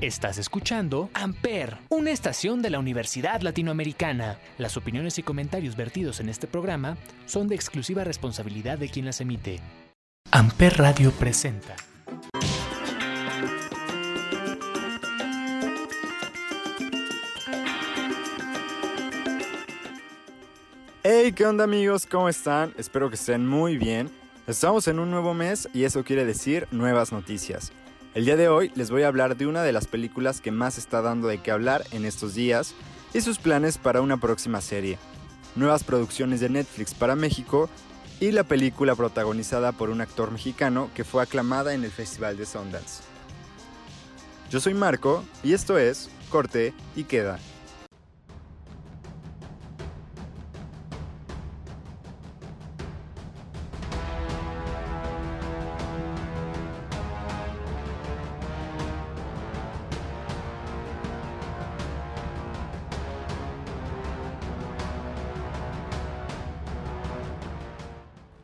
Estás escuchando Amper, una estación de la Universidad Latinoamericana. Las opiniones y comentarios vertidos en este programa son de exclusiva responsabilidad de quien las emite. Amper Radio presenta. Hey, ¿qué onda amigos? ¿Cómo están? Espero que estén muy bien. Estamos en un nuevo mes y eso quiere decir nuevas noticias. El día de hoy les voy a hablar de una de las películas que más está dando de qué hablar en estos días y sus planes para una próxima serie, nuevas producciones de Netflix para México y la película protagonizada por un actor mexicano que fue aclamada en el Festival de Sundance. Yo soy Marco y esto es Corte y Queda.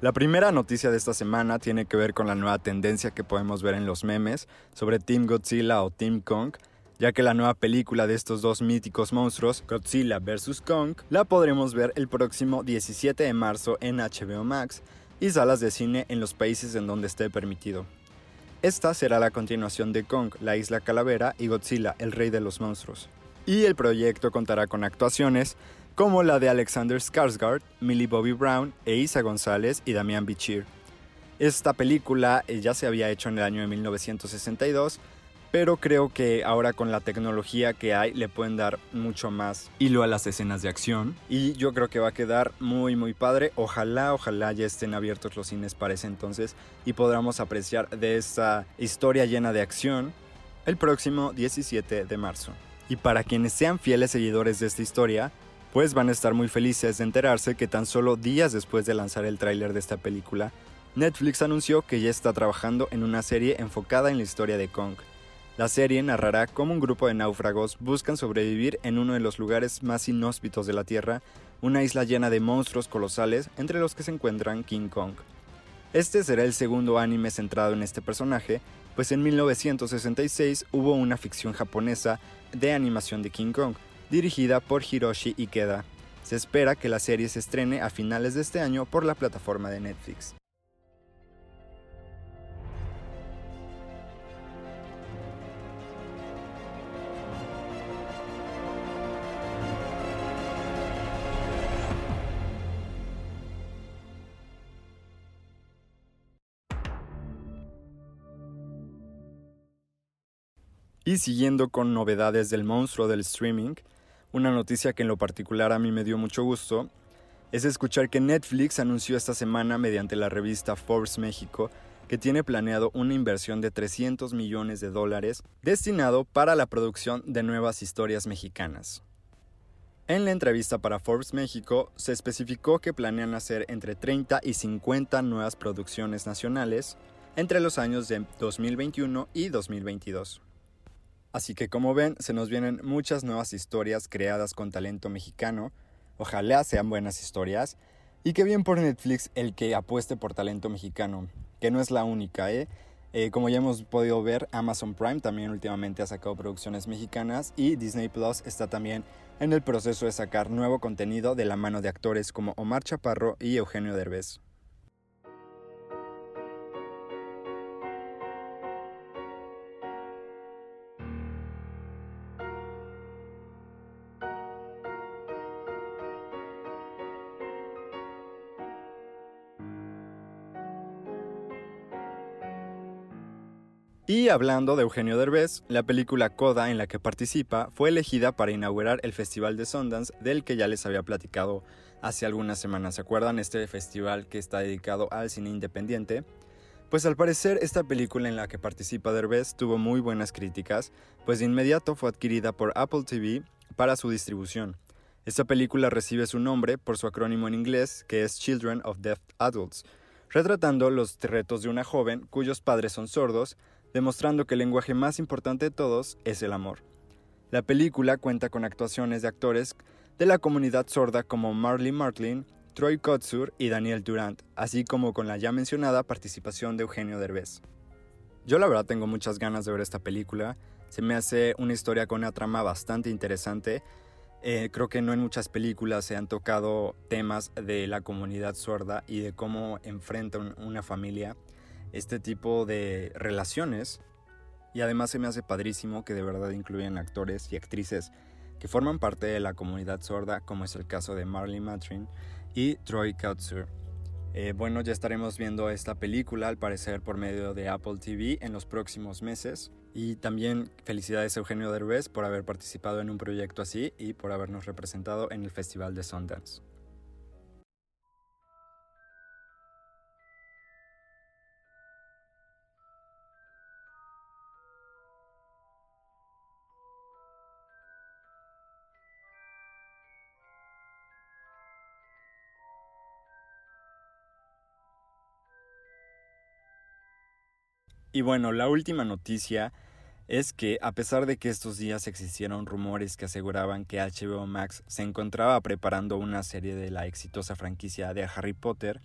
La primera noticia de esta semana tiene que ver con la nueva tendencia que podemos ver en los memes sobre Team Godzilla o Team Kong, ya que la nueva película de estos dos míticos monstruos, Godzilla vs. Kong, la podremos ver el próximo 17 de marzo en HBO Max y salas de cine en los países en donde esté permitido. Esta será la continuación de Kong, la isla calavera, y Godzilla, el rey de los monstruos. Y el proyecto contará con actuaciones como la de Alexander Skarsgård, Millie Bobby Brown, Eiza González y Damián Bichir. Esta película eh, ya se había hecho en el año de 1962, pero creo que ahora con la tecnología que hay le pueden dar mucho más hilo a las escenas de acción y yo creo que va a quedar muy muy padre. Ojalá, ojalá ya estén abiertos los cines para ese entonces y podamos apreciar de esta historia llena de acción el próximo 17 de marzo. Y para quienes sean fieles seguidores de esta historia, pues van a estar muy felices de enterarse que tan solo días después de lanzar el tráiler de esta película, Netflix anunció que ya está trabajando en una serie enfocada en la historia de Kong. La serie narrará cómo un grupo de náufragos buscan sobrevivir en uno de los lugares más inhóspitos de la Tierra, una isla llena de monstruos colosales entre los que se encuentran King Kong. Este será el segundo anime centrado en este personaje, pues en 1966 hubo una ficción japonesa de animación de King Kong, dirigida por Hiroshi Ikeda. Se espera que la serie se estrene a finales de este año por la plataforma de Netflix. Y siguiendo con novedades del monstruo del streaming, una noticia que en lo particular a mí me dio mucho gusto es escuchar que Netflix anunció esta semana mediante la revista Forbes México que tiene planeado una inversión de 300 millones de dólares destinado para la producción de nuevas historias mexicanas. En la entrevista para Forbes México se especificó que planean hacer entre 30 y 50 nuevas producciones nacionales entre los años de 2021 y 2022. Así que como ven, se nos vienen muchas nuevas historias creadas con talento mexicano. Ojalá sean buenas historias. Y que bien por Netflix el que apueste por talento mexicano, que no es la única, ¿eh? ¿eh? como ya hemos podido ver, Amazon Prime también últimamente ha sacado producciones mexicanas y Disney Plus está también en el proceso de sacar nuevo contenido de la mano de actores como Omar Chaparro y Eugenio Derbez. Y hablando de Eugenio Derbez, la película Coda en la que participa fue elegida para inaugurar el Festival de Sundance del que ya les había platicado hace algunas semanas. ¿Se acuerdan este festival que está dedicado al cine independiente? Pues al parecer esta película en la que participa Derbez tuvo muy buenas críticas, pues de inmediato fue adquirida por Apple TV para su distribución. Esta película recibe su nombre por su acrónimo en inglés, que es Children of Deaf Adults, retratando los retos de una joven cuyos padres son sordos demostrando que el lenguaje más importante de todos es el amor. La película cuenta con actuaciones de actores de la comunidad sorda como Marley Martlin, Troy Kotsur y Daniel Durant, así como con la ya mencionada participación de Eugenio Derbez. Yo la verdad tengo muchas ganas de ver esta película. Se me hace una historia con una trama bastante interesante. Eh, creo que no en muchas películas se han tocado temas de la comunidad sorda y de cómo enfrenta una familia este tipo de relaciones. Y además se me hace padrísimo que de verdad incluyen actores y actrices que forman parte de la comunidad sorda, como es el caso de Marley Matrin y Troy Kautzer. Eh, bueno, ya estaremos viendo esta película al parecer por medio de Apple TV en los próximos meses. Y también felicidades a Eugenio Derbez por haber participado en un proyecto así y por habernos representado en el Festival de Sundance. Y bueno, la última noticia es que a pesar de que estos días existieron rumores que aseguraban que HBO Max se encontraba preparando una serie de la exitosa franquicia de Harry Potter,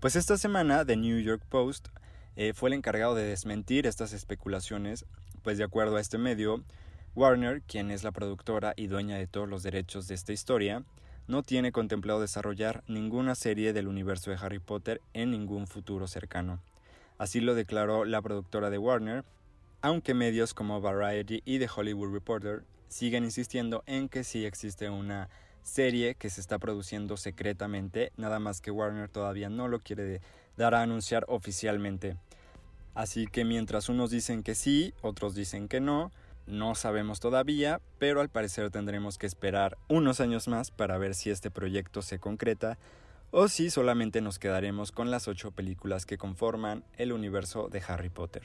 pues esta semana The New York Post eh, fue el encargado de desmentir estas especulaciones, pues de acuerdo a este medio, Warner, quien es la productora y dueña de todos los derechos de esta historia, no tiene contemplado desarrollar ninguna serie del universo de Harry Potter en ningún futuro cercano. Así lo declaró la productora de Warner, aunque medios como Variety y The Hollywood Reporter siguen insistiendo en que sí existe una serie que se está produciendo secretamente, nada más que Warner todavía no lo quiere dar a anunciar oficialmente. Así que mientras unos dicen que sí, otros dicen que no, no sabemos todavía, pero al parecer tendremos que esperar unos años más para ver si este proyecto se concreta o si solamente nos quedaremos con las ocho películas que conforman el universo de Harry Potter.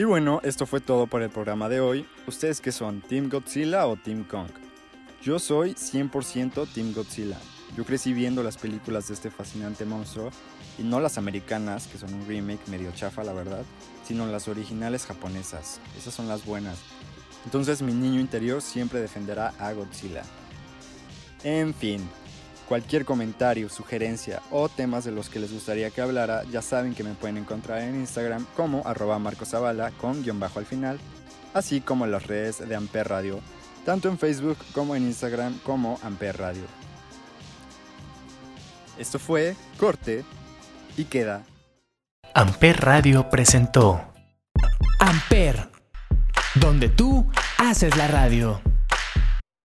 Y bueno, esto fue todo por el programa de hoy. ¿Ustedes qué son? ¿Team Godzilla o Team Kong? Yo soy 100% Team Godzilla. Yo crecí viendo las películas de este fascinante monstruo y no las americanas, que son un remake medio chafa, la verdad, sino las originales japonesas. Esas son las buenas. Entonces mi niño interior siempre defenderá a Godzilla. En fin, cualquier comentario, sugerencia o temas de los que les gustaría que hablara, ya saben que me pueden encontrar en Instagram como arroba marcosavala con guion bajo al final, así como en las redes de Amper Radio, tanto en Facebook como en Instagram como Amper Radio. Esto fue Corte y queda. Amper Radio presentó Amper, donde tú haces la radio.